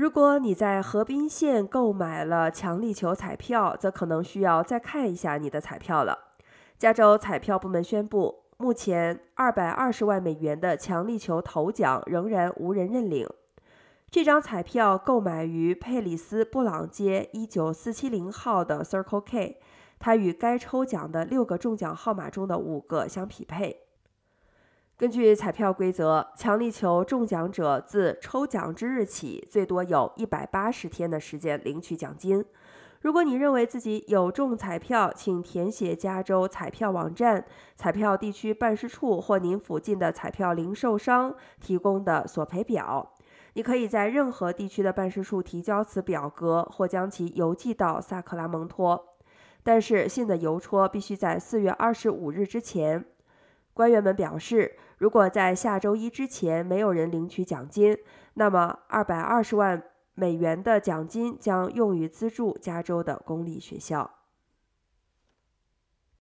如果你在河滨县购买了强力球彩票，则可能需要再看一下你的彩票了。加州彩票部门宣布，目前二百二十万美元的强力球头奖仍然无人认领。这张彩票购买于佩里斯布朗街一九四七零号的 Circle K，它与该抽奖的六个中奖号码中的五个相匹配。根据彩票规则，强力球中奖者自抽奖之日起，最多有一百八十天的时间领取奖金。如果你认为自己有中彩票，请填写加州彩票网站、彩票地区办事处或您附近的彩票零售商提供的索赔表。你可以在任何地区的办事处提交此表格，或将其邮寄到萨克拉蒙托。但是，信的邮戳必须在四月二十五日之前。官员们表示，如果在下周一之前没有人领取奖金，那么二百二十万美元的奖金将用于资助加州的公立学校。